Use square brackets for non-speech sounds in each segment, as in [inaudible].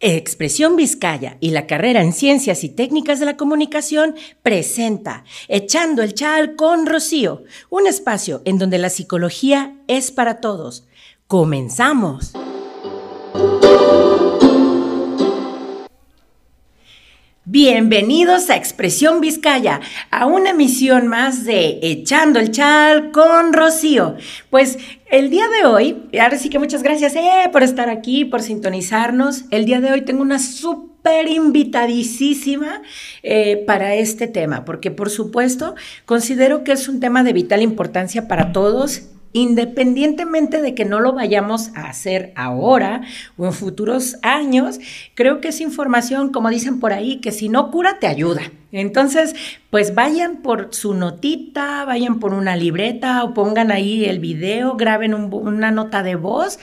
Expresión Vizcaya y la carrera en Ciencias y Técnicas de la Comunicación presenta Echando el Chal con Rocío, un espacio en donde la psicología es para todos. ¡Comenzamos! Bienvenidos a Expresión Vizcaya, a una emisión más de Echando el Chal con Rocío. Pues el día de hoy, ahora sí que muchas gracias eh, por estar aquí, por sintonizarnos. El día de hoy tengo una súper invitadísima eh, para este tema, porque por supuesto considero que es un tema de vital importancia para todos independientemente de que no lo vayamos a hacer ahora o en futuros años, creo que es información, como dicen por ahí, que si no cura, te ayuda. Entonces, pues vayan por su notita, vayan por una libreta o pongan ahí el video, graben una nota de voz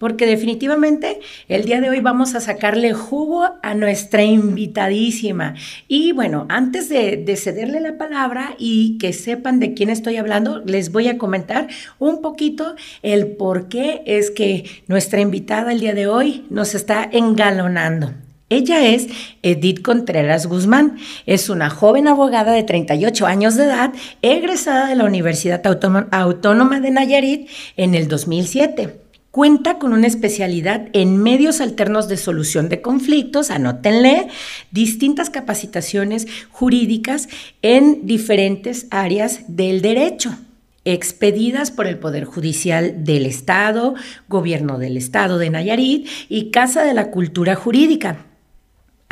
porque definitivamente el día de hoy vamos a sacarle jugo a nuestra invitadísima. Y bueno, antes de, cederle la palabra y que sepan de quién estoy hablando, les voy a comentar un poquito el por qué es que nuestra invitada el día de hoy nos está engalonando. Ella es Edith Contreras Guzmán. Es una joven abogada de 38 años de edad, egresada de la Universidad Autónoma de Nayarit en el 2007. Cuenta con una especialidad en medios alternos de solución de conflictos, anótenle, distintas capacitaciones jurídicas en diferentes áreas del derecho expedidas por el Poder Judicial del Estado, Gobierno del Estado de Nayarit y Casa de la Cultura Jurídica.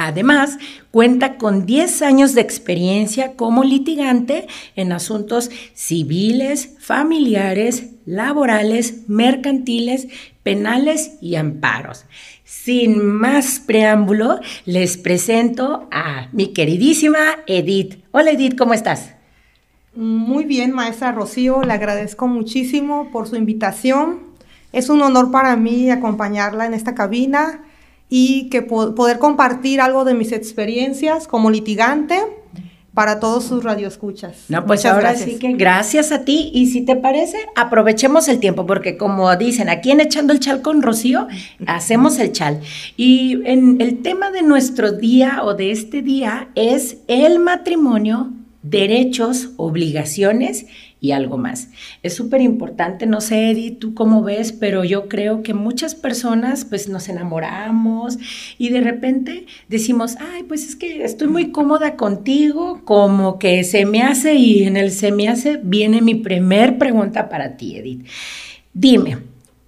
Además, cuenta con 10 años de experiencia como litigante en asuntos civiles, familiares, laborales, mercantiles, penales y amparos. Sin más preámbulo, les presento a mi queridísima Edith. Hola Edith, ¿cómo estás? Muy bien, maestra Rocío, le agradezco muchísimo por su invitación. Es un honor para mí acompañarla en esta cabina y que poder compartir algo de mis experiencias como litigante para todos sus radioescuchas. No, pues ahora sí que gracias a ti y si te parece, aprovechemos el tiempo porque como dicen, aquí en Echando el Chal con Rocío, hacemos el chal. Y en el tema de nuestro día o de este día es el matrimonio, derechos, obligaciones y algo más. Es súper importante, no sé, Edith, tú cómo ves, pero yo creo que muchas personas pues nos enamoramos y de repente decimos, ay, pues es que estoy muy cómoda contigo, como que se me hace y en el se me hace viene mi primer pregunta para ti, Edith. Dime,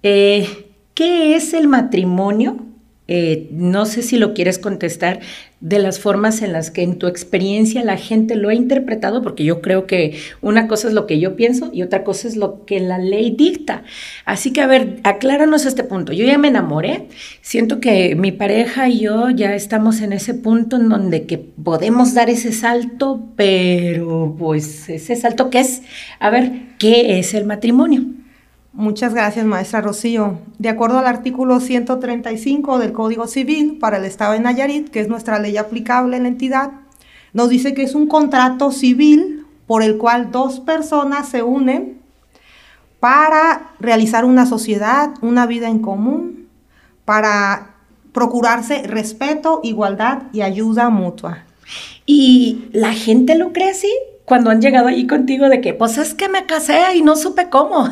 eh, ¿qué es el matrimonio? Eh, no sé si lo quieres contestar de las formas en las que en tu experiencia la gente lo ha interpretado, porque yo creo que una cosa es lo que yo pienso y otra cosa es lo que la ley dicta. Así que, a ver, acláranos este punto. Yo ya me enamoré, siento que mi pareja y yo ya estamos en ese punto en donde que podemos dar ese salto, pero pues ese salto ¿qué es, a ver, ¿qué es el matrimonio? Muchas gracias, maestra Rocío. De acuerdo al artículo 135 del Código Civil para el Estado de Nayarit, que es nuestra ley aplicable en la entidad, nos dice que es un contrato civil por el cual dos personas se unen para realizar una sociedad, una vida en común, para procurarse respeto, igualdad y ayuda mutua. ¿Y la gente lo cree así? Cuando han llegado allí contigo de que, pues es que me casé y no supe cómo.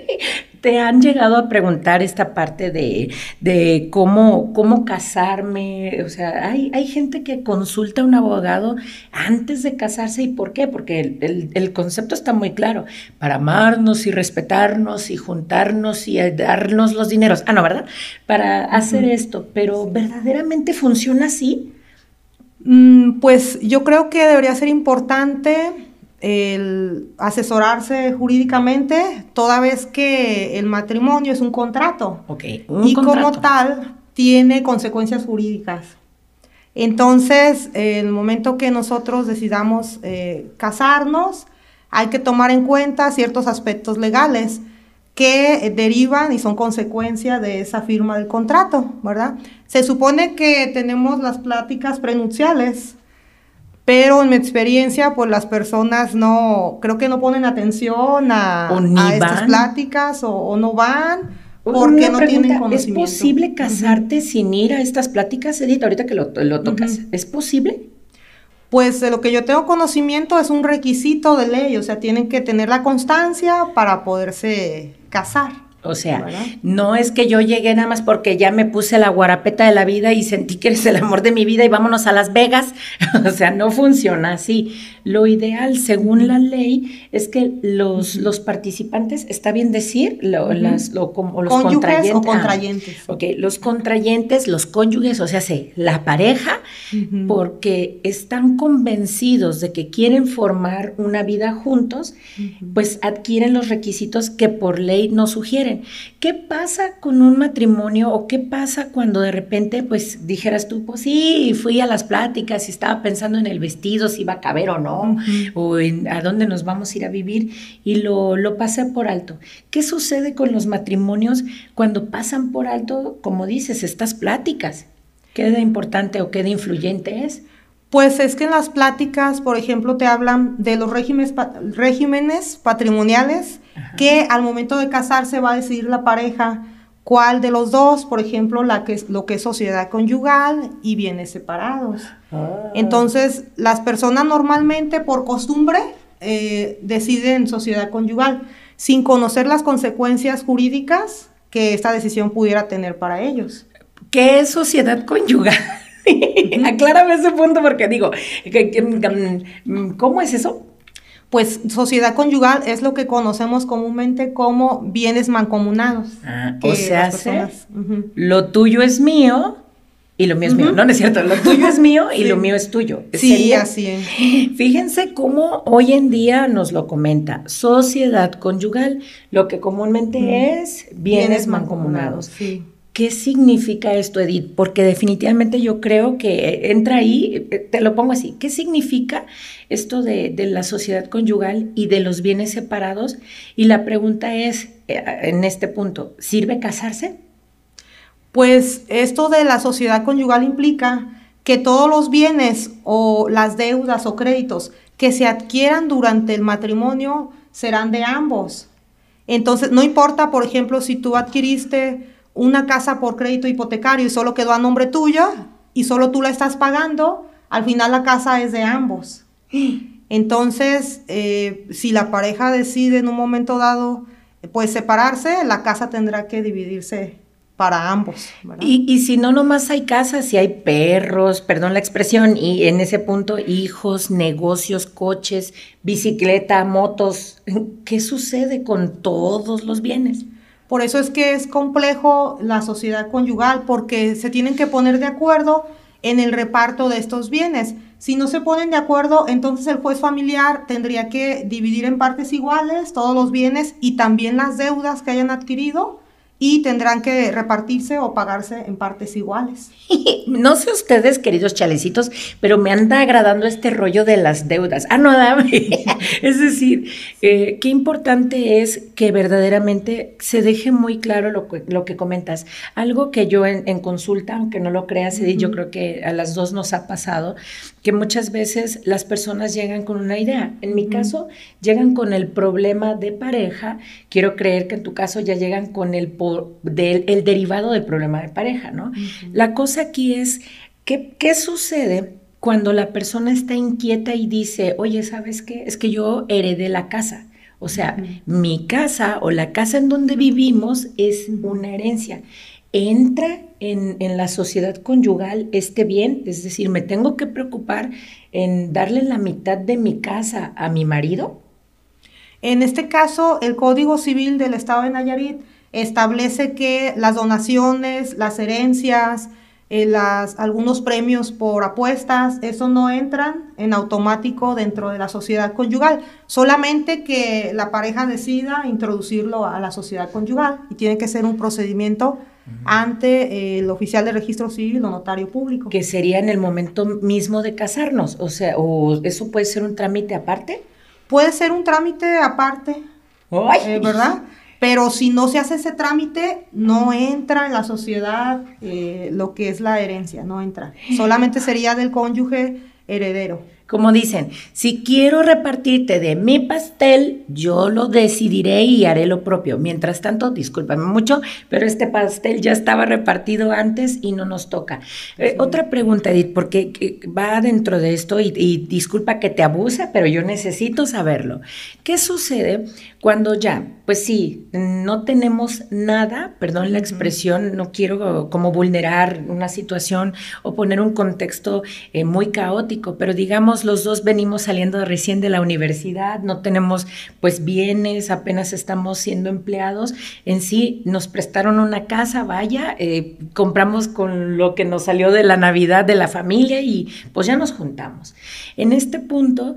[laughs] te han llegado a preguntar esta parte de, cómo, cómo casarme. O sea, hay, hay gente que consulta a un abogado antes de casarse. ¿Y por qué? Porque el, concepto está muy claro. Para amarnos y respetarnos y juntarnos y darnos los dineros. Ah, no, ¿verdad? Para hacer esto. Pero ¿verdaderamente funciona así? Mm, pues yo creo que debería ser importante el asesorarse jurídicamente toda vez que el matrimonio es un contrato. y como tal tiene consecuencias jurídicas. Entonces, en el momento que nosotros decidamos eh, casarnos, hay que tomar en cuenta ciertos aspectos legales que derivan y son consecuencia de esa firma del contrato, ¿verdad? Se supone que tenemos las pláticas prenupciales pero en mi experiencia, pues las personas no, creo que no ponen atención a, estas pláticas o, no van porque no tienen conocimiento. ¿Es posible casarte sin ir a estas pláticas, Edith? Ahorita que lo, tocas, ¿es posible? Pues de lo que yo tengo conocimiento es un requisito de ley, o sea, tienen que tener la constancia para poderse casar. O sea, no es que yo llegué nada más porque ya me puse la guarapeta de la vida y sentí que eres el amor de mi vida y vámonos a Las Vegas. [laughs] o sea, no funciona así. Lo ideal, según la ley, es que los, los participantes, está bien decir, las, como los contrayentes. O contrayentes. ok, los contrayentes, los cónyuges, o sea, sí, la pareja, porque están convencidos de que quieren formar una vida juntos, pues adquieren los requisitos que por ley no sugieren. ¿Qué pasa con un matrimonio o qué pasa cuando de repente, pues dijeras tú, pues sí, fui a las pláticas y estaba pensando en el vestido, si iba a caber o no, o en a dónde nos vamos a ir a vivir y lo, lo pasé por alto? ¿Qué sucede con los matrimonios cuando pasan por alto, como dices, estas pláticas? ¿Qué de importante o qué de influyente es? Pues es que en las pláticas, por ejemplo, te hablan de los regímenes, regímenes patrimoniales que al momento de casarse va a decidir la pareja cuál de los dos, por ejemplo, la que, lo que es sociedad conyugal y bienes separados. Ah. Entonces, las personas normalmente por costumbre eh, deciden sociedad conyugal sin conocer las consecuencias jurídicas que esta decisión pudiera tener para ellos. ¿Qué es sociedad conyugal? [laughs] [laughs] Aclárame ese punto porque digo, ¿cómo es eso? Pues sociedad conyugal es lo que conocemos comúnmente como bienes mancomunados. Ah, o sea, lo tuyo es mío y lo mío es mío. No, no es cierto, lo tuyo es mío y lo mío es tuyo. Sí, así es. Fíjense cómo hoy en día nos lo comenta, sociedad conyugal, lo que comúnmente es bienes, mancomunados. Sí. ¿Qué significa esto, Edith? Porque definitivamente yo creo que entra ahí, eh, te lo pongo así, ¿qué significa esto de, la sociedad conyugal y de los bienes separados? Y la pregunta es, eh, en este punto, ¿sirve casarse? Pues esto de la sociedad conyugal implica que todos los bienes o las deudas o créditos que se adquieran durante el matrimonio serán de ambos. Entonces, no importa, por ejemplo, si tú adquiriste una casa por crédito hipotecario y solo quedó a nombre tuyo y solo tú la estás pagando, al final la casa es de ambos. Entonces, eh, si la pareja decide en un momento dado, pues separarse, la casa tendrá que dividirse para ambos. Y, y, si no, nomás hay casas, si hay perros, perdón la expresión, y en ese punto hijos, negocios, coches, bicicleta, motos, ¿qué sucede con todos los bienes? Por eso es que es complejo la sociedad conyugal, porque se tienen que poner de acuerdo en el reparto de estos bienes. Si no se ponen de acuerdo, entonces el juez familiar tendría que dividir en partes iguales todos los bienes y también las deudas que hayan adquirido y tendrán que repartirse o pagarse en partes iguales. [laughs] no sé ustedes, queridos chalecitos, pero me anda agradando este rollo de las deudas. Ah, no, [laughs] es decir, eh, qué importante es que verdaderamente se deje muy claro lo que, lo que comentas. Algo que yo en, consulta, aunque no lo creas, uh yo creo que a las dos nos ha pasado, que muchas veces las personas llegan con una idea. En mi caso, llegan con el problema de pareja. Quiero creer que en tu caso ya llegan con el del el derivado del problema de pareja, ¿no? La cosa aquí es, ¿qué, ¿qué sucede cuando la persona está inquieta y dice, oye, ¿sabes qué? Es que yo heredé la casa. O sea, mi casa o la casa en donde vivimos es una herencia. Entra en, en, la sociedad conyugal este bien, es decir, me tengo que preocupar en darle la mitad de mi casa a mi marido. En este caso, el Código Civil del Estado de Nayarit establece que las donaciones, las herencias, eh, las, algunos premios por apuestas, eso no entran en automático dentro de la sociedad conyugal, solamente que la pareja decida introducirlo a la sociedad conyugal y tiene que ser un procedimiento ante eh, el oficial de registro civil o notario público. Que sería en el momento mismo de casarnos, o sea, o eso puede ser un trámite aparte. Puede ser un trámite aparte, eh, ¿verdad? Pero si no se hace ese trámite, no entra en la sociedad eh, lo que es la herencia, no entra. Solamente sería del cónyuge heredero. Como dicen, si quiero repartirte de mi pastel, yo lo decidiré y haré lo propio. Mientras tanto, discúlpame mucho, pero este pastel ya estaba repartido antes y no nos toca. Eh, otra pregunta, Edith, porque eh, va dentro de esto y, y disculpa que te abuse, pero yo necesito saberlo. ¿Qué sucede cuando ya, pues sí, no tenemos nada, perdón la expresión, no quiero como vulnerar una situación o poner un contexto eh, muy caótico, pero digamos los dos venimos saliendo recién de la universidad, no tenemos pues bienes, apenas estamos siendo empleados, en sí nos prestaron una casa, vaya, eh, compramos con lo que nos salió de la Navidad de la familia y pues ya nos juntamos. En este punto,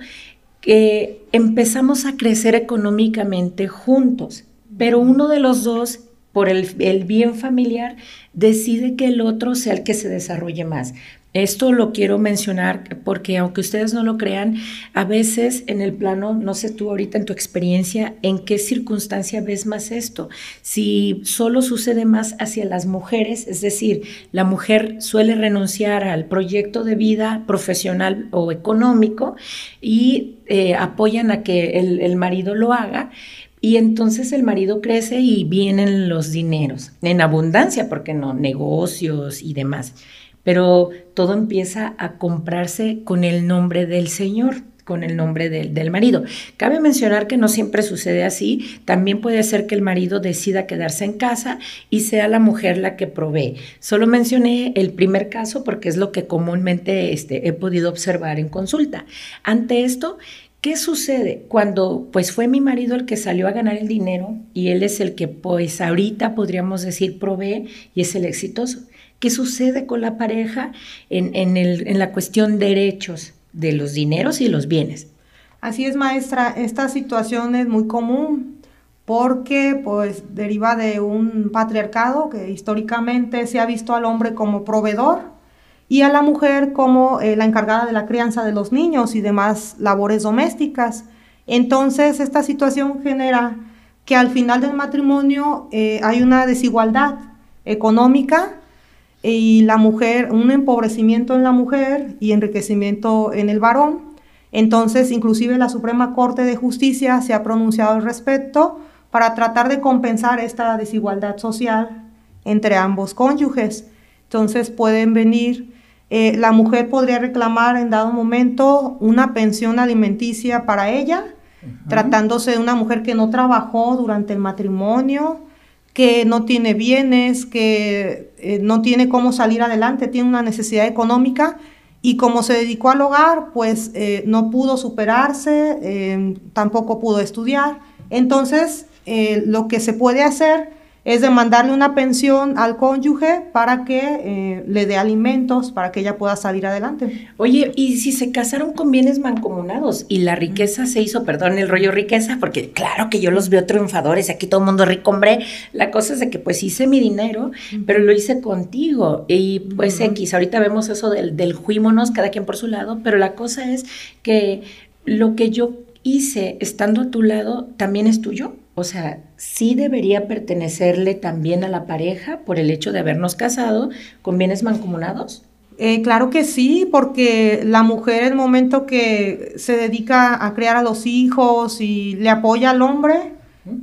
que empezamos a crecer económicamente juntos, pero uno de los dos, por el, bien familiar, decide que el otro sea el que se desarrolle más. Esto lo quiero mencionar porque aunque ustedes no lo crean, a veces en el plano, no sé tú ahorita en tu experiencia, en qué circunstancia ves más esto. Si solo sucede más hacia las mujeres, es decir, la mujer suele renunciar al proyecto de vida profesional o económico y eh, apoyan a que el, el marido lo haga. Y entonces el marido crece y vienen los dineros en abundancia, porque no, negocios y demás pero todo empieza a comprarse con el nombre del Señor con el nombre del, del, marido. Cabe mencionar que no siempre sucede así, también puede ser que el marido decida quedarse en casa y sea la mujer la que provee. Solo mencioné el primer caso porque es lo que comúnmente este, he podido observar en consulta. Ante esto, ¿Qué sucede cuando pues fue mi marido el que salió a ganar el dinero y él es el que pues ahorita podríamos decir provee y es el exitoso? ¿Qué sucede con la pareja en, el, en la cuestión derechos de los dineros y los bienes? Así es, maestra. Esta situación es muy común porque pues deriva de un patriarcado que históricamente se ha visto al hombre como proveedor y a la mujer como eh, la encargada de la crianza de los niños y demás labores domésticas. Entonces, esta situación genera que al final del matrimonio eh, hay una desigualdad económica y la mujer, un empobrecimiento en la mujer y enriquecimiento en el varón. Entonces, inclusive la Suprema Corte de Justicia se ha pronunciado al respecto para tratar de compensar esta desigualdad social entre ambos cónyuges. Entonces, pueden venir, eh, la mujer podría reclamar en dado momento una pensión alimenticia para ella, tratándose de una mujer que no trabajó durante el matrimonio, que no tiene bienes, que eh, no tiene cómo salir adelante, tiene una necesidad económica y como se dedicó al hogar, pues eh, no pudo superarse, eh, tampoco pudo estudiar. Entonces, lo que se puede hacer es demandarle una pensión al cónyuge para que eh, le dé alimentos, para que ella pueda salir adelante. Oye, ¿y si se casaron con bienes mancomunados y la riqueza se hizo, perdón, el rollo riqueza? Porque claro que yo los veo triunfadores, aquí todo el mundo rico, hombre. La cosa es de que pues hice mi dinero, pero lo hice contigo. Y pues X, ahorita vemos eso del, del juímonos, cada quien por su lado, pero la cosa es que lo que yo hice estando a tu lado también es tuyo. O sea, sí debería pertenecerle también a la pareja por el hecho de habernos casado con bienes mancomunados. Eh, claro que sí, porque la mujer en el momento que se dedica a criar a los hijos y le apoya al hombre,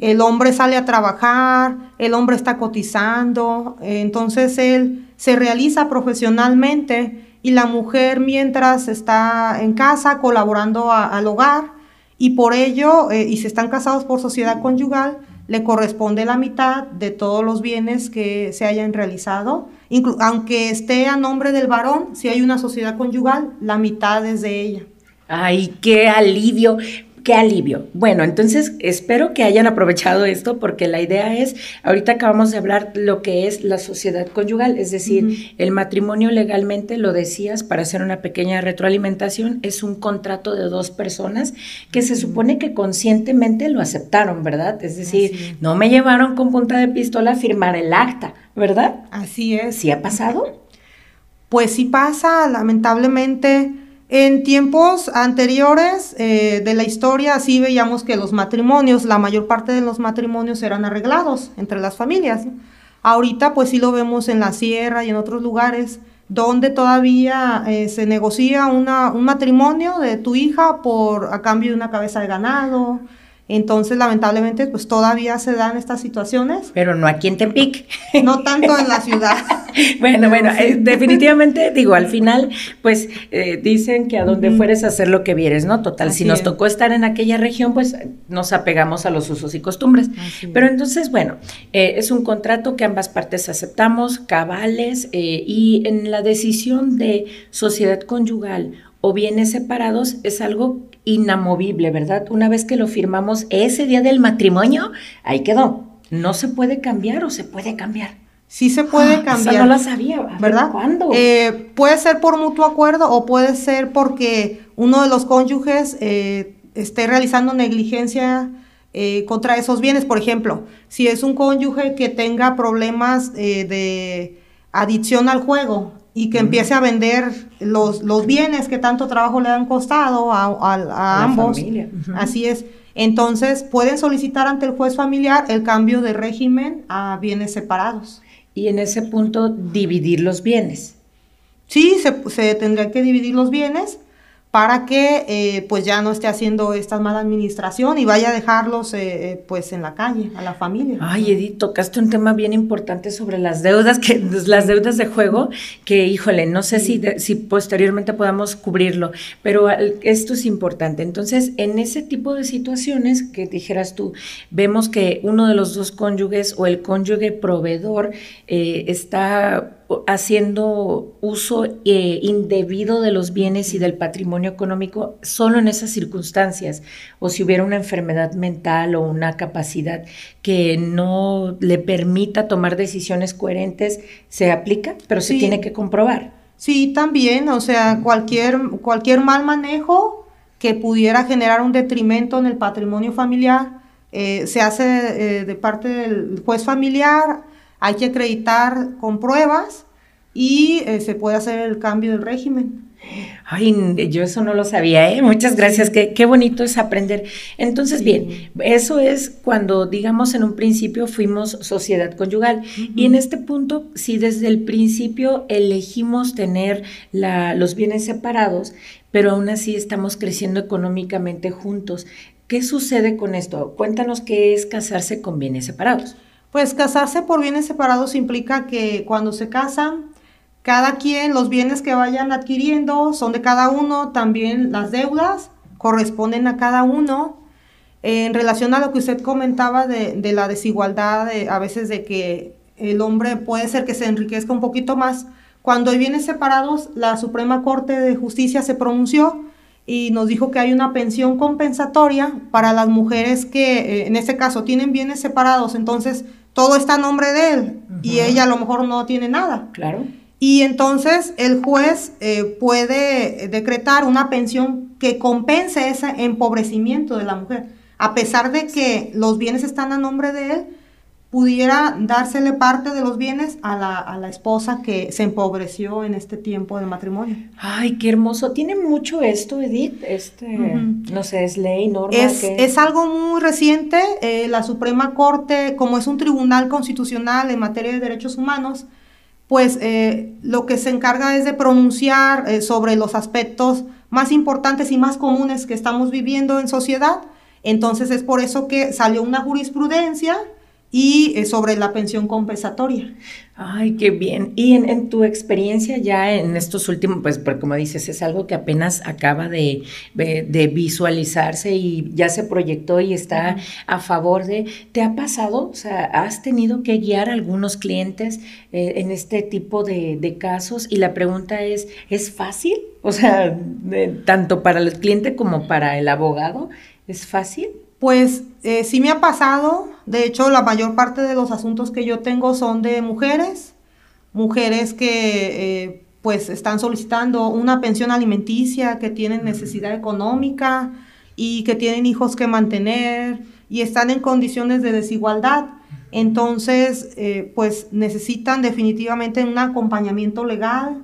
el hombre sale a trabajar, el hombre está cotizando, entonces él se realiza profesionalmente y la mujer mientras está en casa colaborando al hogar y por ello, eh, y si están casados por sociedad conyugal, le corresponde la mitad de todos los bienes que se hayan realizado, aunque esté a nombre del varón, si hay una sociedad conyugal, la mitad es de ella. Ay, qué alivio. Qué alivio. Bueno, entonces espero que hayan aprovechado esto porque la idea es, ahorita acabamos de hablar lo que es la sociedad conyugal, es decir, el matrimonio legalmente, lo decías, para hacer una pequeña retroalimentación, es un contrato de dos personas que se supone que conscientemente lo aceptaron, ¿verdad? Es decir, no me llevaron con punta de pistola a firmar el acta, ¿verdad? Así es. ¿Sí ha pasado? Pues sí pasa, lamentablemente en tiempos anteriores eh, de la historia sí veíamos que los matrimonios, la mayor parte de los matrimonios eran arreglados entre las familias. Ahorita pues sí lo vemos en la sierra y en otros lugares donde todavía eh, se negocia una, un matrimonio de tu hija por a cambio de una cabeza de ganado, entonces, lamentablemente, pues todavía se dan estas situaciones. Pero no aquí en Tepic. No tanto en la [laughs] ciudad. [laughs] bueno, bueno, eh, definitivamente, digo, al final, pues eh, dicen que a donde fueres a hacer lo que vieres, ¿no? Total, si nos tocó estar en aquella región, pues nos apegamos a los usos y costumbres. Pero entonces, bueno, eh, es un contrato que ambas partes aceptamos, cabales, y en la decisión de sociedad conyugal o bienes separados es algo inamovible, ¿verdad? Una vez que lo firmamos ese día del matrimonio, ahí quedó. No se puede cambiar o se puede cambiar. Sí se puede ah, cambiar. Eso no lo sabía, ¿verdad? ¿Cuándo? Eh, puede ser por mutuo acuerdo o puede ser porque uno de los cónyuges eh, esté realizando negligencia eh, contra esos bienes. Por ejemplo, si es un cónyuge que tenga problemas de adicción al juego, y que empiece a vender los, los bienes que tanto trabajo le han costado a, ambos. Así es. Entonces, pueden solicitar ante el juez familiar el cambio de régimen a bienes separados. Y en ese punto, dividir los bienes. Sí, se, se tendría que dividir los bienes para que eh, pues ya no esté haciendo esta mala administración y vaya a dejarlos eh, eh, pues en la calle, a la familia. Ay, Edith, tocaste un tema bien importante sobre las deudas, que las deudas de juego, que híjole, no sé si, si posteriormente podamos cubrirlo, pero esto es importante. Entonces, en ese tipo de situaciones que dijeras tú, vemos que uno de los dos cónyuges o el cónyuge proveedor está haciendo uso eh, indebido de los bienes y del patrimonio económico solo en esas circunstancias, o si hubiera una enfermedad mental o una capacidad que no le permita tomar decisiones coherentes, se aplica, pero se tiene que comprobar. Sí, también, o sea, cualquier, cualquier mal manejo que pudiera generar un detrimento en el patrimonio familiar, eh, se hace eh, de parte del juez familiar hay que acreditar con pruebas y eh, se puede hacer el cambio del régimen. Ay, yo eso no lo sabía, ¿eh? Muchas gracias, qué, qué bonito es aprender. Entonces, bien, eso es cuando, digamos, en un principio fuimos sociedad conyugal. Y en este punto, si desde el principio elegimos tener la, los bienes separados, pero aún así estamos creciendo económicamente juntos, ¿qué sucede con esto? Cuéntanos qué es casarse con bienes separados. Pues casarse por bienes separados implica que cuando se casan, cada quien, los bienes que vayan adquiriendo son de cada uno, también las deudas corresponden a cada uno. En relación a lo que usted comentaba de, la desigualdad, a veces de que el hombre puede ser que se enriquezca un poquito más, cuando hay bienes separados, la Suprema Corte de Justicia se pronunció y nos dijo que hay una pensión compensatoria para las mujeres que, eh, en este caso, tienen bienes separados, entonces todo está a nombre de él y ella a lo mejor no tiene nada. Claro. Y entonces el juez eh, puede decretar una pensión que compense ese empobrecimiento de la mujer. A pesar de que los bienes están a nombre de él, pudiera dársele parte de los bienes a la, a la, esposa que se empobreció en este tiempo de matrimonio. Ay, qué hermoso. Tiene mucho esto, Edith. Este, no sé, es ley, norma. Es, es algo muy reciente. Eh, la Suprema Corte, como es un tribunal constitucional en materia de derechos humanos, pues eh, lo que se encarga es de pronunciar eh, sobre los aspectos más importantes y más comunes que estamos viviendo en sociedad. Entonces es por eso que salió una jurisprudencia y eh, sobre la pensión compensatoria. Ay, qué bien. Y en, tu experiencia ya en estos últimos, pues como dices, es algo que apenas acaba de, visualizarse y ya se proyectó y está a favor de, ¿te ha pasado? O sea, ¿has tenido que guiar a algunos clientes eh, en este tipo de, casos? Y la pregunta es, ¿es fácil? O sea, tanto para el cliente como para el abogado, ¿es fácil? Pues eh, sí me ha pasado, de hecho la mayor parte de los asuntos que yo tengo son de mujeres, mujeres que eh, pues están solicitando una pensión alimenticia, que tienen necesidad económica y que tienen hijos que mantener y están en condiciones de desigualdad. Entonces, eh, pues necesitan definitivamente un acompañamiento legal.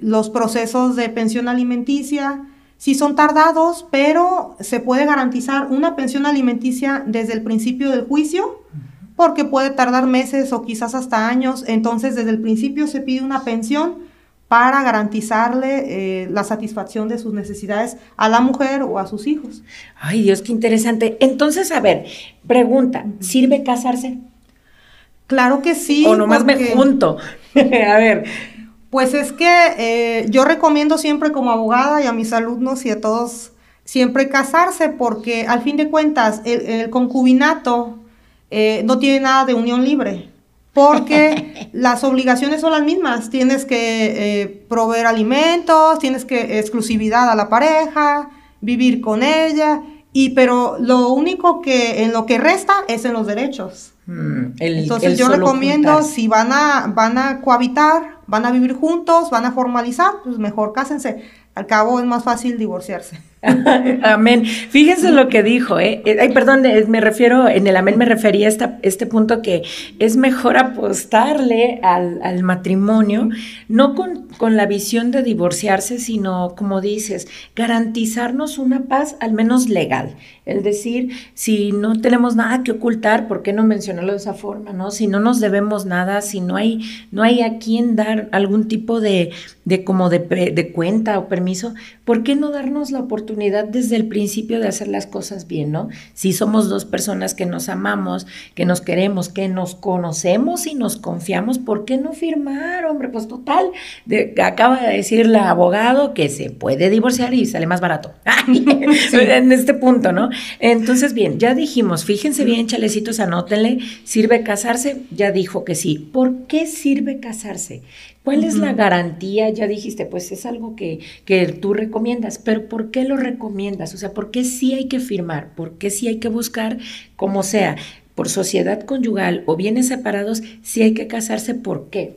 los procesos de pensión alimenticia Sí son tardados, pero se puede garantizar una pensión alimenticia desde el principio del juicio porque puede tardar meses o quizás hasta años. Entonces, desde el principio se pide una pensión para garantizarle eh, la satisfacción de sus necesidades a la mujer o a sus hijos. Ay, Dios, qué interesante. Entonces, a ver, pregunta, ¿sirve casarse? Claro que sí. O nomás me junto. [laughs] a ver. Pues es que eh, yo recomiendo siempre como abogada y a mis alumnos y a todos siempre casarse porque al fin de cuentas el, concubinato eh, no tiene nada de unión libre porque [laughs] las obligaciones son las mismas. Tienes que eh, proveer alimentos, tienes que exclusividad a la pareja, vivir con ella, y pero lo único que en lo que resta es en los derechos. Mm, Entonces yo recomiendo si van a van a cohabitar, van a vivir juntos, van a formalizar, pues mejor cásense. Al cabo es más fácil divorciarse. [laughs] amén. Fíjense lo que dijo, ¿eh? eh ay, perdón, eh, me refiero, en el amén me refería a este punto que es mejor apostarle al, al matrimonio, no con, con, la visión de divorciarse, sino, como dices, garantizarnos una paz al menos legal. Es decir, si no tenemos nada que ocultar, ¿por qué no mencionarlo de esa forma, no? Si no nos debemos nada, si no hay, no hay a quien dar algún tipo de, de como de, de cuenta o permiso, ¿por qué no darnos la oportunidad desde el principio de hacer las cosas bien, ¿no? Si somos dos personas que nos amamos, que nos queremos, que nos conocemos y nos confiamos, ¿por qué no firmar, hombre? Pues total, acaba de decir la abogado que se puede divorciar y sale más barato. [laughs] En este punto, ¿no? Entonces, bien, ya dijimos, fíjense bien, chalecitos, anótenle, ¿sirve casarse? Ya dijo que sí. ¿Por qué sirve casarse? ¿Cuál es la garantía? Ya dijiste, pues es algo que, que, tú recomiendas, pero ¿por qué lo recomiendas? O sea, ¿por qué sí hay que firmar? ¿Por qué sí hay que buscar, como sea, por sociedad conyugal o bienes separados, sí hay que casarse? ¿Por qué?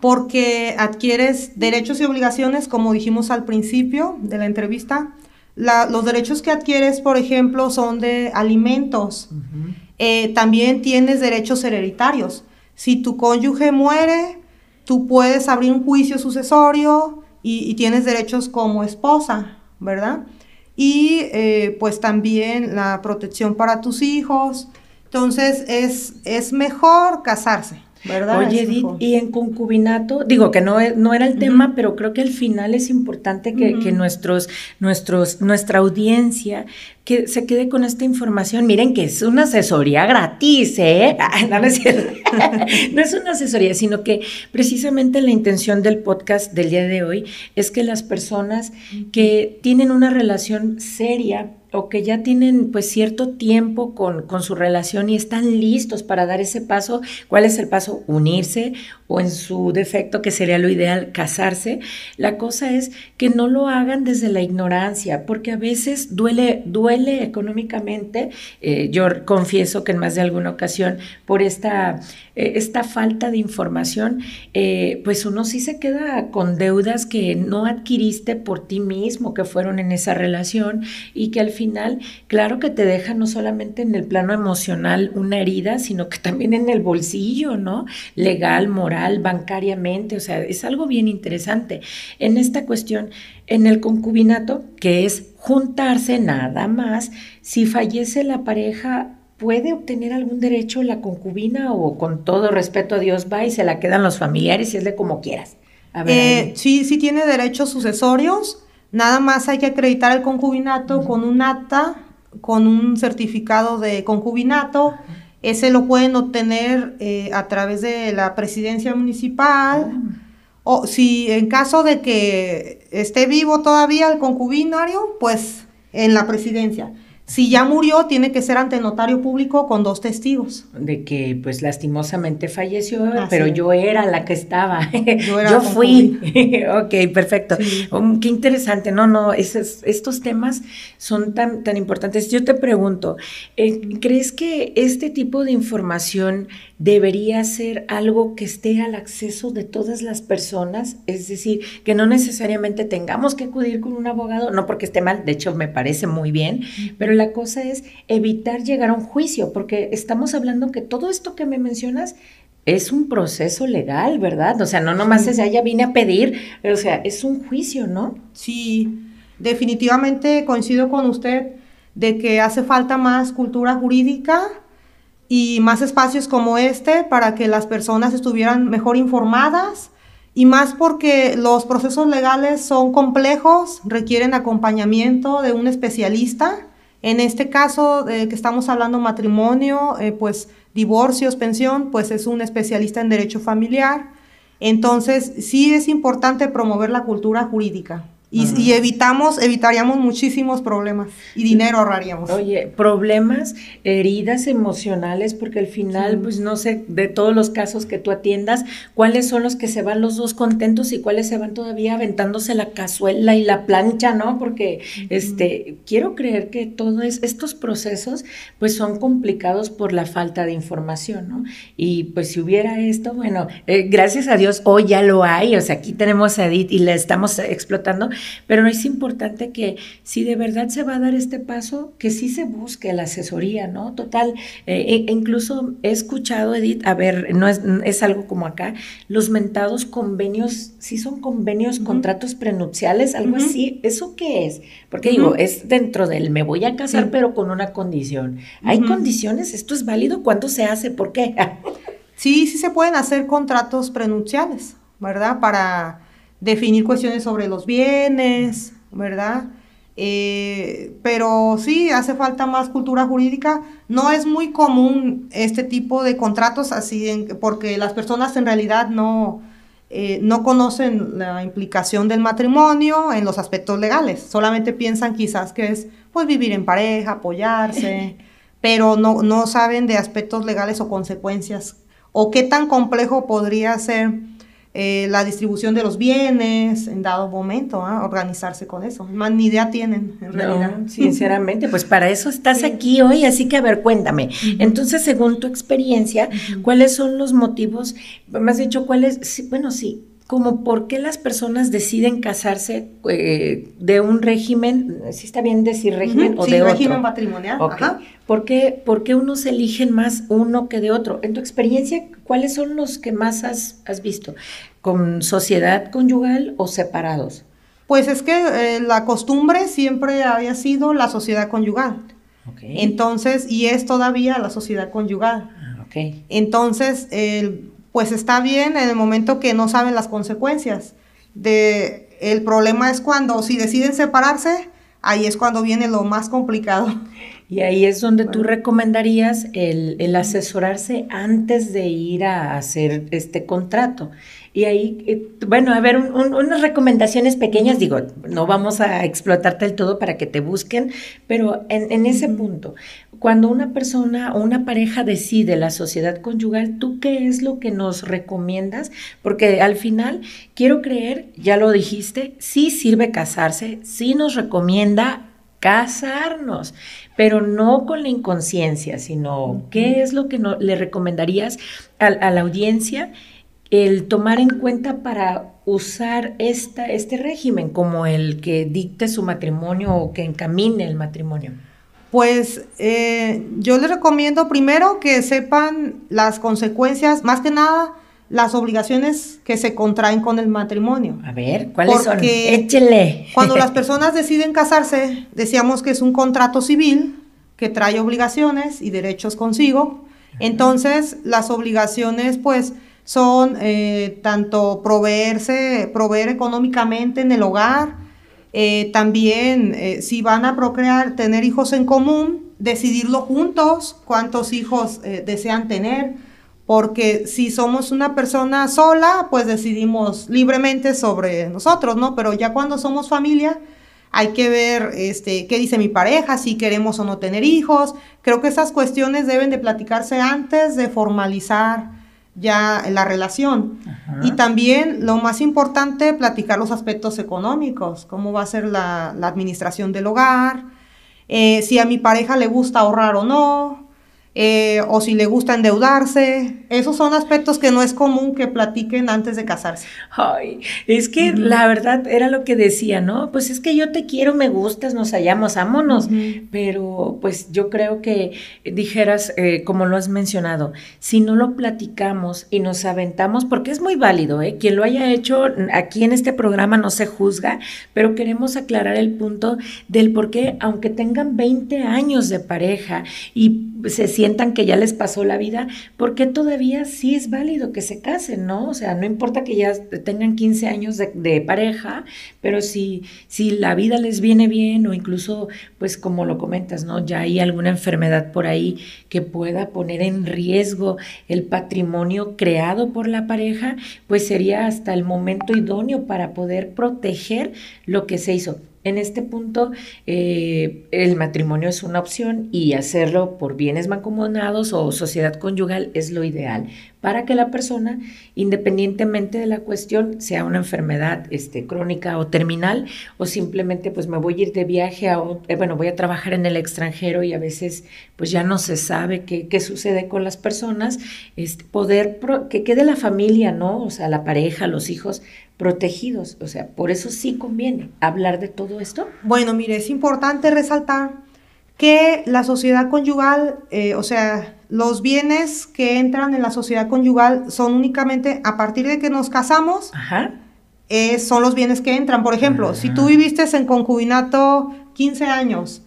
Porque adquieres derechos y obligaciones, como dijimos al principio de la entrevista. los derechos que adquieres, por ejemplo, son de alimentos. Eh, también tienes derechos hereditarios. Si tu cónyuge muere, tú puedes abrir un juicio sucesorio y, tienes derechos como esposa, ¿verdad? Y eh, pues también la protección para tus hijos. Entonces es, es mejor casarse. ¿Verdad? Oye, Edith, y en concubinato, digo que no, no era el tema, pero creo que al final es importante que, que, nuestros, nuestros, nuestra audiencia que se quede con esta información. Miren que es una asesoría gratis, ¿eh? [laughs] No, no, es [laughs] no es una asesoría, sino que precisamente la intención del podcast del día de hoy es que las personas que tienen una relación seria o que ya tienen pues cierto tiempo con, con, su relación y están listos para dar ese paso, ¿cuál es el paso? Unirse o en su defecto, que sería lo ideal, casarse. La cosa es que no lo hagan desde la ignorancia, porque a veces duele, duele económicamente. Eh, yo confieso que en más de alguna ocasión, por esta, eh, esta falta de información, eh, pues uno sí se queda con deudas que no adquiriste por ti mismo, que fueron en esa relación y que al final, claro que te deja no solamente en el plano emocional una herida, sino que también en el bolsillo, ¿no? Legal, moral bancariamente, o sea, es algo bien interesante. En esta cuestión, en el concubinato, que es juntarse nada más, si fallece la pareja, ¿puede obtener algún derecho la concubina o con todo respeto a Dios va y se la quedan los familiares y es de como quieras? Eh, sí, sí tiene derechos sucesorios, nada más hay que acreditar el concubinato con un acta, con un certificado de concubinato. Ese lo pueden obtener eh, a través de la presidencia municipal. Ah. O si en caso de que esté vivo todavía el concubinario, pues en la presidencia. Si ya murió, tiene que ser ante notario público con dos testigos. De que, pues, lastimosamente falleció, pero yo era la que estaba. Yo, fui. [laughs] ok, perfecto. Um, qué interesante. No, no, estos temas son tan, tan importantes. Yo te pregunto, eh, ¿crees que este tipo de información debería ser algo que esté al acceso de todas las personas, es decir, que no necesariamente tengamos que acudir con un abogado, no porque esté mal, de hecho me parece muy bien, pero la cosa es evitar llegar a un juicio, porque estamos hablando que todo esto que me mencionas es un proceso legal, ¿verdad? O sea, no nomás es, ya vine a pedir, o sea, es un juicio, ¿no? Sí, definitivamente coincido con usted de que hace falta más cultura jurídica y más espacios como este para que las personas estuvieran mejor informadas y más porque los procesos legales son complejos, requieren acompañamiento de un especialista. En este caso de que estamos hablando matrimonio, eh, pues divorcios, pensión, pues es un especialista en derecho familiar. Entonces, sí es importante promover la cultura jurídica. Y, evitamos, evitaríamos muchísimos problemas y dinero ahorraríamos. Oye, problemas, heridas emocionales, porque al final, pues no sé, de todos los casos que tú atiendas, cuáles son los que se van los dos contentos y cuáles se van todavía aventándose la cazuela y la plancha, ¿no? Porque este, quiero creer que todos estos procesos, pues son complicados por la falta de información, ¿no? Y pues si hubiera esto, bueno, eh, gracias a Dios hoy ya lo hay, o sea, aquí tenemos a Edith y la estamos explotando pero es importante que si de verdad se va a dar este paso, que sí se busque la asesoría, ¿no? Total, eh, e incluso he escuchado, Edith, a ver, no es, es, algo como acá, los mentados convenios, sí son convenios, contratos prenupciales, algo así, ¿eso qué es? Porque digo, es dentro del me voy a casar, pero con una condición. ¿Hay condiciones? ¿Esto es válido? ¿Cuándo se hace? ¿Por qué? sí, sí se pueden hacer contratos prenupciales, ¿verdad? Para definir cuestiones sobre los bienes, ¿verdad? Eh, pero sí, hace falta más cultura jurídica. No es muy común este tipo de contratos así, porque las personas en realidad no, eh, no conocen la implicación del matrimonio en los aspectos legales. Solamente piensan quizás que es pues vivir en pareja, apoyarse, [laughs] pero no, no saben de aspectos legales o consecuencias o qué tan complejo podría ser eh, la distribución de los bienes en dado momento, ¿ah? organizarse con eso. Más ni idea tienen, en realidad. [laughs] Sinceramente, pues para eso estás aquí hoy, así que a ver, cuéntame. Entonces, según tu experiencia, ¿cuáles son los motivos? Me has dicho, ¿cuáles? bueno, sí, como por qué las personas deciden casarse eh, de un régimen, si está bien decir régimen o de régimen matrimonial. ¿Por, qué, ¿Por qué unos eligen más uno que de otro? En tu experiencia, ¿cuáles son los que más has, has visto? ¿Con sociedad conyugal o separados? Pues es que eh, la costumbre siempre había sido la sociedad conyugal. Entonces, y es todavía la sociedad conyugal. Ah, okay. Entonces, el pues está bien en el momento que no saben las consecuencias. De, el problema es cuando, si deciden separarse, ahí es cuando viene lo más complicado. Y ahí es donde tú recomendarías el, asesorarse antes de ir a hacer este contrato. Y ahí, eh, bueno, a ver, unas recomendaciones pequeñas, digo, no vamos a explotarte el todo para que te busquen, pero en, en ese punto, cuando una persona o una pareja decide la sociedad conyugal, ¿tú qué es lo que nos recomiendas? Porque al final, quiero creer, ya lo dijiste, sí sirve casarse, sí nos recomienda casarnos, pero no con la inconsciencia, sino qué es lo que no, le recomendarías a, la audiencia el tomar en cuenta para usar esta, este régimen como el que dicte su matrimonio o que encamine el matrimonio. Pues eh, yo les recomiendo primero que sepan las consecuencias, más que nada las obligaciones que se contraen con el matrimonio. A ver, ¿cuáles son? Échele. Cuando las [laughs] personas deciden casarse, decíamos que es un contrato civil que trae obligaciones y derechos consigo. Entonces, las obligaciones, pues, son eh, tanto proveerse, proveer económicamente en el hogar, eh, también, eh, si van a procrear, tener hijos en común, decidirlo juntos, cuántos hijos eh, desean tener, porque si somos una persona sola, pues decidimos libremente sobre nosotros, ¿no? Pero ya cuando somos familia, hay que ver este, qué dice mi pareja, si queremos o no tener hijos. Creo que esas cuestiones deben de platicarse antes de formalizar ya la relación. Y también lo más importante, platicar los aspectos económicos, cómo va a ser la, administración del hogar, eh, si a mi pareja le gusta ahorrar o no, eh, o si le gusta endeudarse. Esos son aspectos que no es común que platiquen antes de casarse. Ay, es que la verdad era lo que decía, ¿no? Pues es que yo te quiero, me gustas, nos hallamos, ámonos. Pero pues yo creo que dijeras, eh, como lo has mencionado, si no lo platicamos y nos aventamos, porque es muy válido, ¿eh? Quien lo haya hecho aquí en este programa no se juzga, pero queremos aclarar el punto del por qué, aunque tengan 20 años de pareja y se sienten sientan que ya les pasó la vida, porque todavía sí es válido que se casen, ¿no? O sea, no importa que ya tengan 15 años de, pareja, pero si, si la vida les viene bien o incluso, pues como lo comentas, ¿no? Ya hay alguna enfermedad por ahí que pueda poner en riesgo el patrimonio creado por la pareja, pues sería hasta el momento idóneo para poder proteger lo que se hizo. En este punto, eh, el matrimonio es una opción y hacerlo por bienes mancomunados o sociedad conyugal es lo ideal para que la persona, independientemente de la cuestión, sea una enfermedad este, crónica o terminal, o simplemente pues me voy a ir de viaje a, eh, bueno, voy a trabajar en el extranjero y a veces pues ya no se sabe qué, qué sucede con las personas, este, poder que quede la familia, ¿no? O sea, la pareja, los hijos, protegidos. O sea, por eso sí conviene hablar de todo esto. Bueno, mire, es importante resaltar que la sociedad conyugal, eh, o sea, los bienes que entran en la sociedad conyugal son únicamente a partir de que nos casamos, eh, son los bienes que entran. Por ejemplo, si tú viviste en concubinato 15 años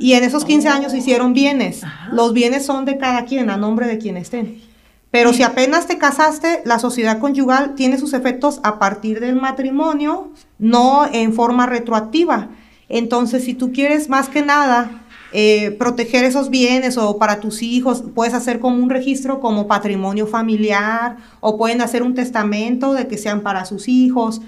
y en esos 15 años hicieron bienes, los bienes son de cada quien, a nombre de quien estén. Pero si apenas te casaste, la sociedad conyugal tiene sus efectos a partir del matrimonio, no en forma retroactiva. Entonces, si tú quieres más que nada eh, proteger esos bienes o para tus hijos, puedes hacer como un registro como patrimonio familiar o pueden hacer un testamento de que sean para sus hijos,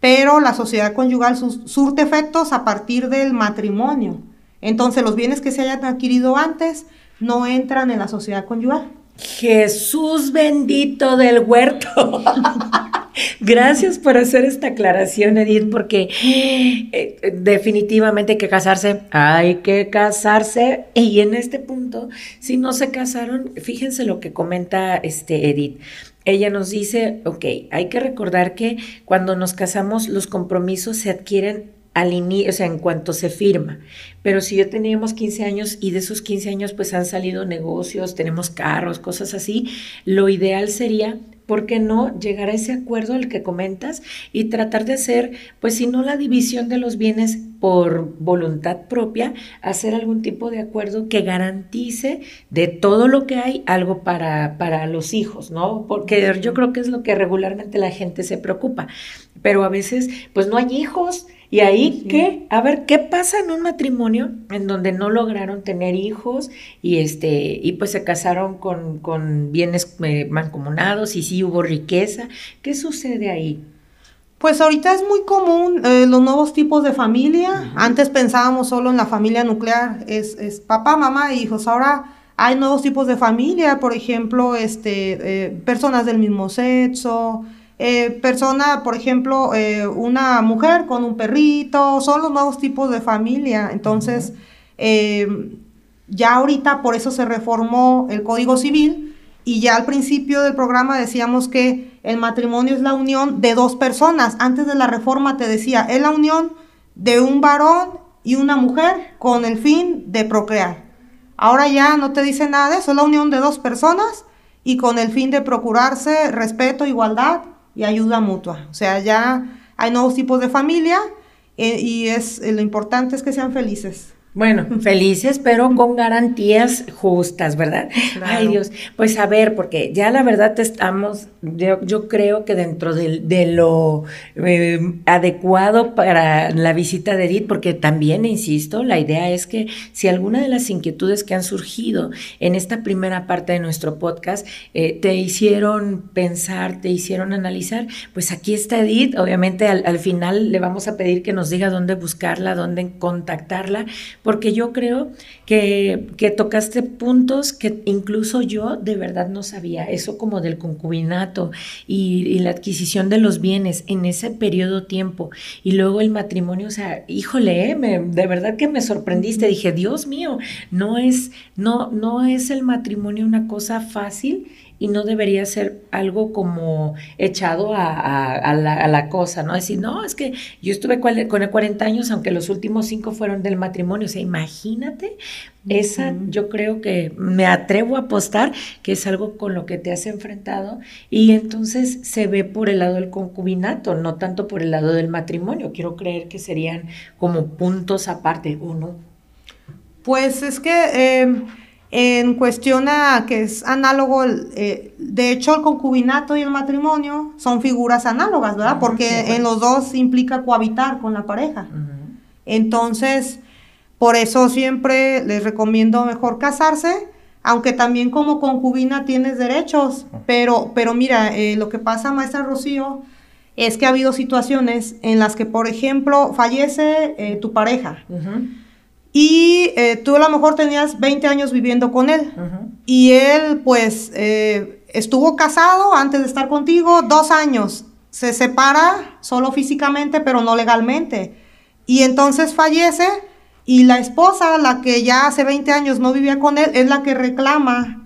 pero la sociedad conyugal surte efectos a partir del matrimonio. Entonces, los bienes que se hayan adquirido antes no entran en la sociedad conyugal. Jesús bendito del huerto. [laughs] Gracias por hacer esta aclaración, Edith, porque eh, definitivamente hay que casarse, hay que casarse. Y en este punto, si no se casaron, fíjense lo que comenta este Edith. Ella nos dice, ok, hay que recordar que cuando nos casamos los compromisos se adquieren al inicio, o sea, en cuanto se firma. Pero si yo teníamos 15 años y de esos 15 años pues han salido negocios, tenemos carros, cosas así, lo ideal sería ¿por qué no llegar a ese acuerdo al que comentas y tratar de hacer, pues si no la división de los bienes por voluntad propia, hacer algún tipo de acuerdo que garantice de todo lo que hay algo para, para los hijos, ¿no? Porque yo creo que es lo que regularmente la gente se preocupa, pero a veces pues no hay hijos y ahí, ¿qué? A ver, ¿qué pasa en un matrimonio en donde no lograron tener hijos y este y pues se casaron con, con bienes eh, mancomunados y sí hubo riqueza? ¿Qué sucede ahí? Pues ahorita es muy común eh, los nuevos tipos de familia. Antes pensábamos solo en la familia nuclear, es, es, papá, mamá e hijos. Ahora hay nuevos tipos de familia, por ejemplo, este, eh, personas del mismo sexo, eh, persona, por ejemplo, eh, una mujer con un perrito, son los nuevos tipos de familia. Entonces, eh, ya ahorita por eso se reformó el Código Civil y ya al principio del programa decíamos que el matrimonio es la unión de dos personas. Antes de la reforma te decía, es la unión de un varón y una mujer con el fin de procrear. Ahora ya no te dice nada de eso, es la unión de dos personas y con el fin de procurarse respeto, igualdad y ayuda mutua. O sea, ya hay nuevos tipos de familia eh, y es lo importante es que sean felices. Bueno, [laughs] felices, pero con garantías justas, ¿verdad? Ay Dios, pues a ver, porque ya la verdad estamos, yo, creo que dentro de, lo eh, adecuado para la visita de Edith, porque también, insisto, la idea es que si alguna de las inquietudes que han surgido en esta primera parte de nuestro podcast eh, te hicieron pensar, te hicieron analizar, pues aquí está Edith, obviamente al, al final le vamos a pedir que nos diga dónde buscarla, dónde contactarla porque yo creo que, que, tocaste puntos que incluso yo de verdad no sabía, eso como del concubinato y, la adquisición de los bienes en ese periodo tiempo. Y luego el matrimonio, o sea, híjole, eh, de verdad que me sorprendiste, dije, Dios mío, no es, no, no es el matrimonio una cosa fácil y no debería ser algo como echado a, la, cosa, ¿no? Decir, no, es que yo estuve con el 40 años, aunque los últimos cinco fueron del matrimonio. O sea, imagínate, esa yo creo que me atrevo a apostar que es algo con lo que te has enfrentado y entonces se ve por el lado del concubinato, no tanto por el lado del matrimonio. Quiero creer que serían como puntos aparte, ¿o no? Pues es que... Eh En cuestión a que es análogo, eh, de hecho el concubinato y el matrimonio son figuras análogas, ¿verdad? Porque en los dos implica cohabitar con la pareja. Entonces, por eso siempre les recomiendo mejor casarse, aunque también como concubina tienes derechos, pero, pero mira, eh, lo que pasa, maestra Rocío, es que ha habido situaciones en las que, por ejemplo, fallece eh, tu pareja y eh, tú a lo mejor tenías 20 años viviendo con él y él pues estuvo casado antes de estar contigo dos años, se separa solo físicamente pero no legalmente y entonces fallece y la esposa, la que ya hace 20 años no vivía con él, es la que reclama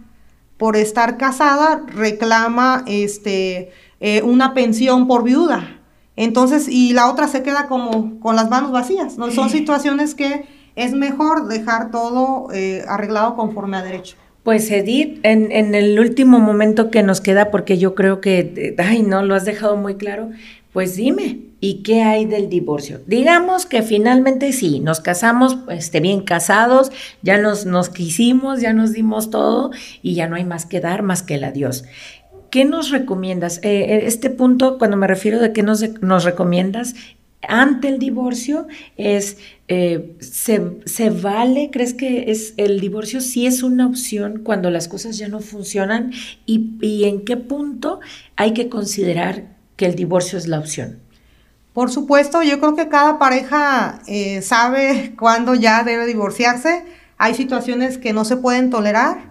por estar casada, reclama este, eh, una pensión por viuda. Entonces, y la otra se queda como con las manos vacías. ¿no? Son situaciones que es mejor dejar todo eh, arreglado conforme a derecho. Pues Edith, en, en, el último momento que nos queda, porque yo creo que, ay, no, lo has dejado muy claro, pues dime, ¿y qué hay del divorcio? Digamos que finalmente sí, nos casamos, este, bien casados, ya nos, nos quisimos, ya nos dimos todo y ya no hay más que dar más que el adiós. ¿Qué nos recomiendas? Eh, eh, este punto, cuando me refiero de qué nos, nos recomiendas, ante el divorcio es, eh, se, se, vale? ¿Crees que es el divorcio sí es una opción cuando las cosas ya no funcionan? ¿Y, y en qué punto hay que considerar que el divorcio es la opción? Por supuesto, yo creo que cada pareja eh, sabe [laughs] cuándo ya debe divorciarse. Hay situaciones que no se pueden tolerar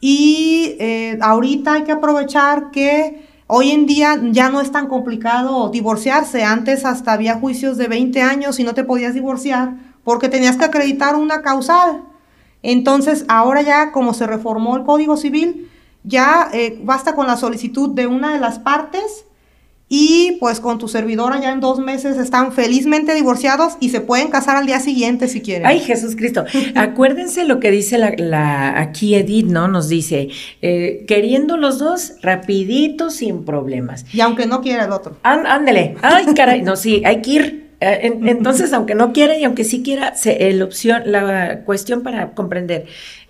y eh, ahorita hay que aprovechar que hoy en día ya no es tan complicado divorciarse. Antes hasta había juicios de 20 años y no te podías divorciar porque tenías que acreditar una causal. Entonces, ahora ya como se reformó el Código Civil, ya eh, basta con la solicitud de una de las partes y pues con tu servidora ya en dos meses están felizmente divorciados y se pueden casar al día siguiente si quieren. Ay, Jesús Cristo. [laughs] Acuérdense lo que dice la, aquí Edith, ¿no? Nos dice, eh, queriendo los dos, rapidito, sin problemas. Y aunque no quiera el otro. ándele. Ay, caray. No, sí, hay que ir. Eh, [laughs] entonces, aunque no quiera y aunque sí quiera, la opción, la cuestión para comprender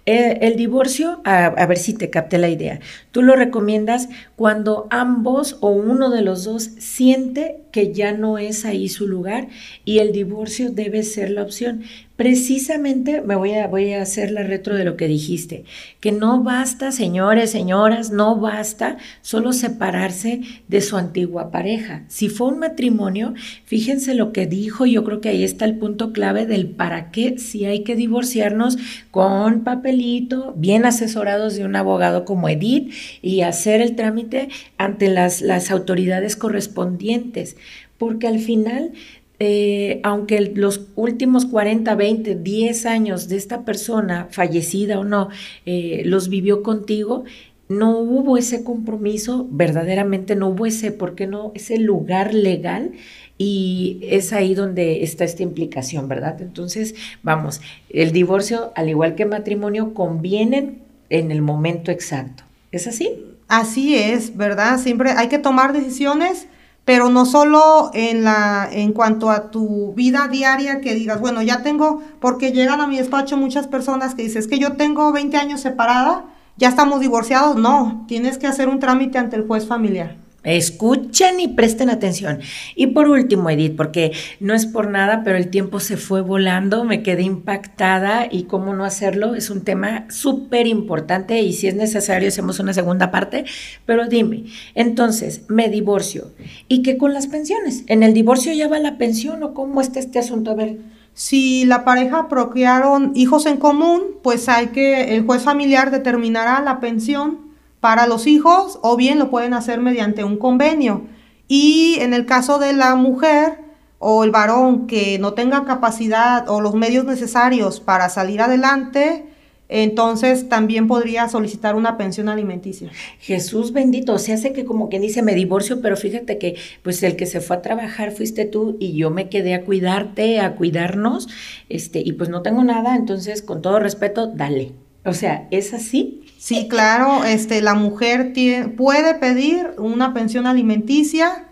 eh, el divorcio, a, ver si te capté la idea, tú lo recomiendas cuando ambos o uno de los dos siente que ya no es ahí su lugar y el divorcio debe ser la opción. Precisamente me voy a, voy a hacer la retro de lo que dijiste, que no basta, señores, señoras, no basta solo separarse de su antigua pareja. Si fue un matrimonio, fíjense lo que dijo, yo creo que ahí está el punto clave del para qué si hay que divorciarnos con papelito, bien asesorados de un abogado como Edith y hacer el trámite ante las, las autoridades correspondientes, porque al final eh, aunque los últimos 40, 20, 10 años de esta persona, fallecida o no, eh, los vivió contigo, no hubo ese compromiso, verdaderamente no hubo ese, ¿por qué no? Ese lugar legal y es ahí donde está esta implicación, ¿verdad? Entonces, vamos, el divorcio, al igual que matrimonio, convienen en el momento exacto. ¿Es así? Así es, ¿verdad? Siempre hay que tomar decisiones pero no solo en, la, en cuanto a tu vida diaria que digas, bueno, ya tengo, porque llegan a mi despacho muchas personas que dicen, es que yo tengo 20 años separada, ya estamos divorciados. No, tienes que hacer un trámite ante el juez familiar. Escuchen y presten atención. Y por último, Edith, porque no es por nada, pero el tiempo se fue volando, me quedé impactada y cómo no hacerlo es un tema súper importante y si es necesario hacemos una segunda parte, pero dime, entonces, me divorcio y qué con las pensiones. ¿En el divorcio ya va la pensión o cómo está este asunto? A ver. Si la pareja procrearon hijos en común, pues hay que, el juez familiar determinará la pensión para los hijos o bien lo pueden hacer mediante un convenio. Y en el caso de la mujer o el varón que no tenga capacidad o los medios necesarios para salir adelante, entonces también podría solicitar una pensión alimenticia. Jesús bendito, se hace que como quien dice me divorcio, pero fíjate que pues el que se fue a trabajar fuiste tú y yo me quedé a cuidarte, a cuidarnos, este, y pues no tengo nada, entonces con todo respeto, dale. O sea, ¿es así? Sí, claro, este, la mujer puede pedir una pensión alimenticia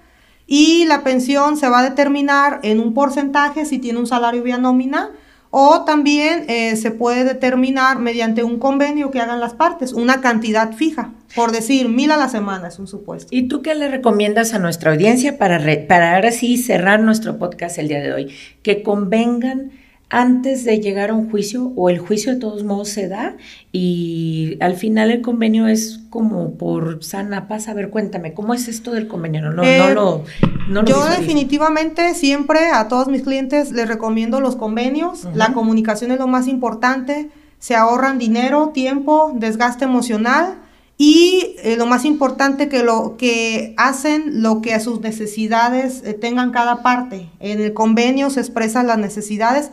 y la pensión se va a determinar en un porcentaje si tiene un salario vía nómina o también eh, se puede determinar mediante un convenio que hagan las partes, una cantidad fija. Por decir, mil a la semana es un supuesto. ¿Y tú qué le recomiendas a nuestra audiencia para, para ahora sí cerrar nuestro podcast el día de hoy? Que convengan antes de llegar a un juicio o el juicio de todos modos se da y al final el convenio es como por sana paz. A ver, cuéntame, ¿cómo es esto del convenio? No, no, eh, lo, Yo definitivamente siempre a todos mis clientes les recomiendo los convenios. La comunicación es lo más importante. Se ahorran dinero, tiempo, desgaste emocional y eh, lo más importante que lo que hacen lo que a sus necesidades eh, tengan cada parte. En el convenio se expresan las necesidades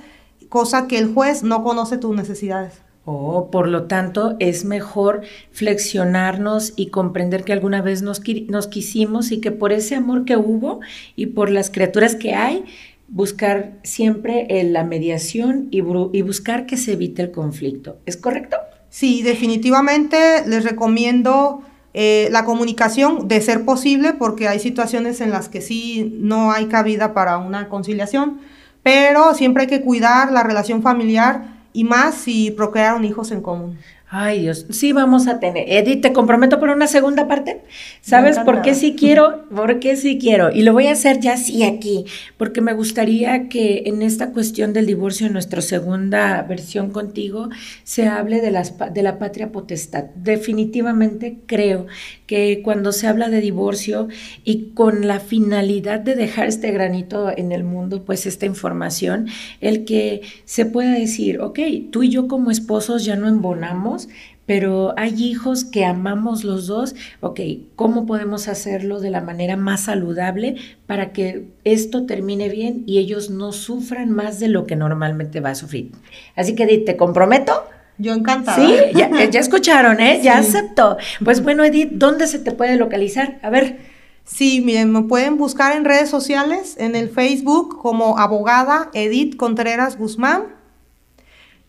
cosa que el juez no conoce tus necesidades. Oh, por lo tanto, es mejor flexionarnos y comprender que alguna vez nos, nos quisimos y que por ese amor que hubo y por las criaturas que hay, buscar siempre eh, la mediación y, y buscar que se evite el conflicto. ¿Es correcto? Sí, definitivamente les recomiendo eh, la comunicación de ser posible porque hay situaciones en las que sí no hay cabida para una conciliación pero siempre hay que cuidar la relación familiar y más si procrearon hijos en común. Ay, Dios, sí vamos a tener. Edith, te comprometo por una segunda parte. ¿Sabes por qué sí quiero? ¿Por qué sí quiero? Y lo voy a hacer ya sí aquí, porque me gustaría que en esta cuestión del divorcio, en nuestra segunda versión contigo, se hable de, las, de la patria potestad. Definitivamente creo que cuando se habla de divorcio y con la finalidad de dejar este granito en el mundo, pues esta información, el que se pueda decir, ok, tú y yo como esposos ya no embonamos, pero hay hijos que amamos los dos, ok, ¿cómo podemos hacerlo de la manera más saludable para que esto termine bien y ellos no sufran más de lo que normalmente va a sufrir? Así que te comprometo. Yo encantada. Sí, [laughs] ya, escucharon, ¿eh? Ya aceptó. Pues bueno, Edith, ¿dónde se te puede localizar? A ver. Sí, miren, me pueden buscar en redes sociales, en el Facebook como abogada Edith Contreras Guzmán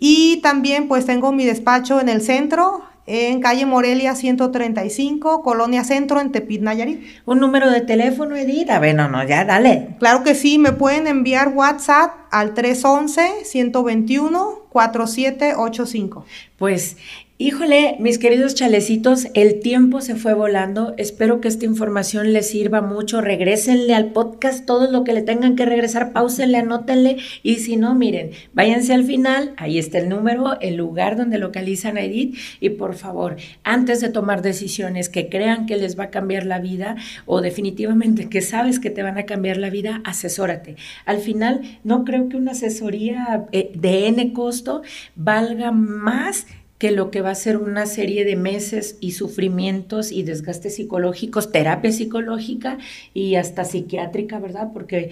y también pues tengo mi despacho en el centro, en calle Morelia 135, Colonia Centro, en Tepit, Nayarit. ¿Un número de teléfono, Edith? A ver, no, no, ya, dale. Claro que sí, me pueden enviar WhatsApp al 311-121-4785. Pues Híjole, mis queridos chalecitos, el tiempo se fue volando. Espero que esta información les sirva mucho. Regrésenle al podcast todo lo que le tengan que regresar, pausenle, anótenle. Y si no, miren, váyanse al final, ahí está el número, el lugar donde localizan a Edith. Y por favor, antes de tomar decisiones que crean que les va a cambiar la vida o definitivamente que sabes que te van a cambiar la vida, asesórate. Al final, no creo que una asesoría eh, de N costo valga más que lo que va a ser una serie de meses y sufrimientos y desgastes psicológicos, terapia psicológica y hasta psiquiátrica, ¿verdad? Porque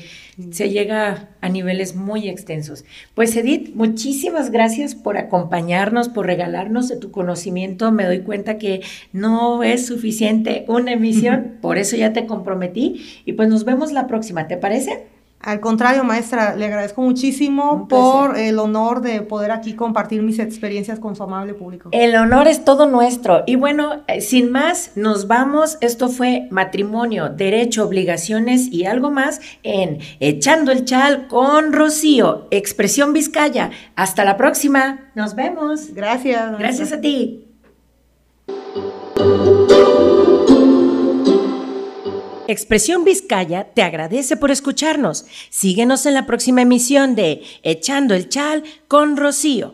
se llega a niveles muy extensos. Pues Edith, muchísimas gracias por acompañarnos, por regalarnos de tu conocimiento. Me doy cuenta que no es suficiente una emisión, [laughs] por eso ya te comprometí y pues nos vemos la próxima, ¿te parece? Al contrario, maestra, le agradezco muchísimo por el honor de poder aquí compartir mis experiencias con su amable público. El honor es todo nuestro. Y bueno, eh, sin más, nos vamos. Esto fue matrimonio, derecho, obligaciones y algo más en Echando el Chal con Rocío, Expresión Vizcaya. Hasta la próxima. Nos vemos. Gracias. Gracias a ti. Expresión Vizcaya te agradece por escucharnos. Síguenos en la próxima emisión de Echando el Chal con Rocío.